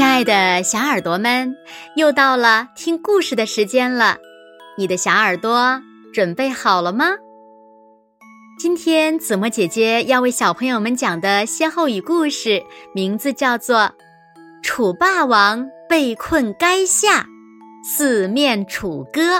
亲爱的小耳朵们，又到了听故事的时间了，你的小耳朵准备好了吗？今天子墨姐姐要为小朋友们讲的歇后语故事，名字叫做《楚霸王被困垓下，四面楚歌》。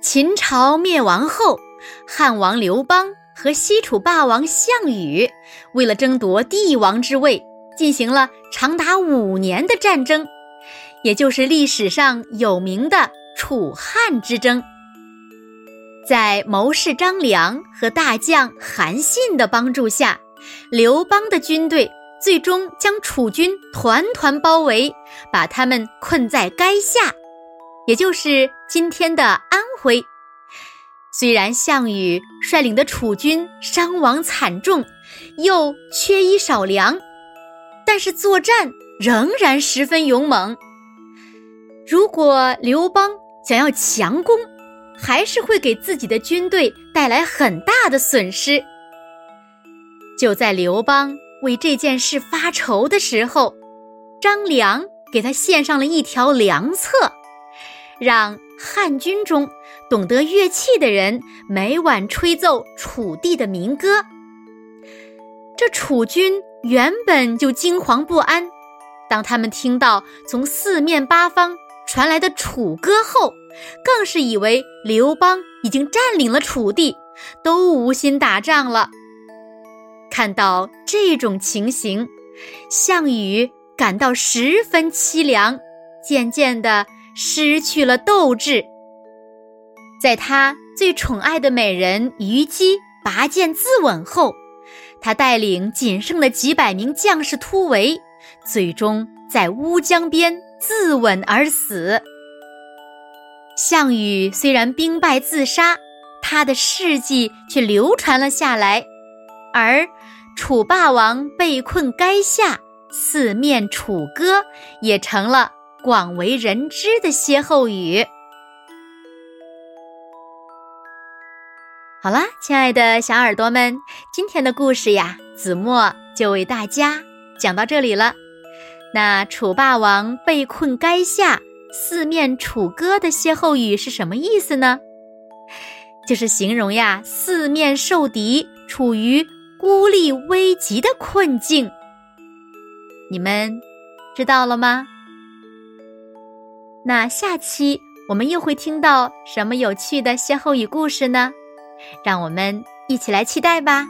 秦朝灭亡后，汉王刘邦。和西楚霸王项羽为了争夺帝王之位，进行了长达五年的战争，也就是历史上有名的楚汉之争。在谋士张良和大将韩信的帮助下，刘邦的军队最终将楚军团团包围，把他们困在垓下，也就是今天的安徽。虽然项羽率领的楚军伤亡惨重，又缺衣少粮，但是作战仍然十分勇猛。如果刘邦想要强攻，还是会给自己的军队带来很大的损失。就在刘邦为这件事发愁的时候，张良给他献上了一条良策，让。汉军中懂得乐器的人每晚吹奏楚地的民歌，这楚军原本就惊惶不安，当他们听到从四面八方传来的楚歌后，更是以为刘邦已经占领了楚地，都无心打仗了。看到这种情形，项羽感到十分凄凉，渐渐的。失去了斗志，在他最宠爱的美人虞姬拔剑自刎后，他带领仅剩的几百名将士突围，最终在乌江边自刎而死。项羽虽然兵败自杀，他的事迹却流传了下来，而楚霸王被困垓下，四面楚歌也成了。广为人知的歇后语。好啦，亲爱的小耳朵们，今天的故事呀，子墨就为大家讲到这里了。那楚霸王被困垓下，四面楚歌的歇后语是什么意思呢？就是形容呀，四面受敌，处于孤立危急的困境。你们知道了吗？那下期我们又会听到什么有趣的歇后语故事呢？让我们一起来期待吧。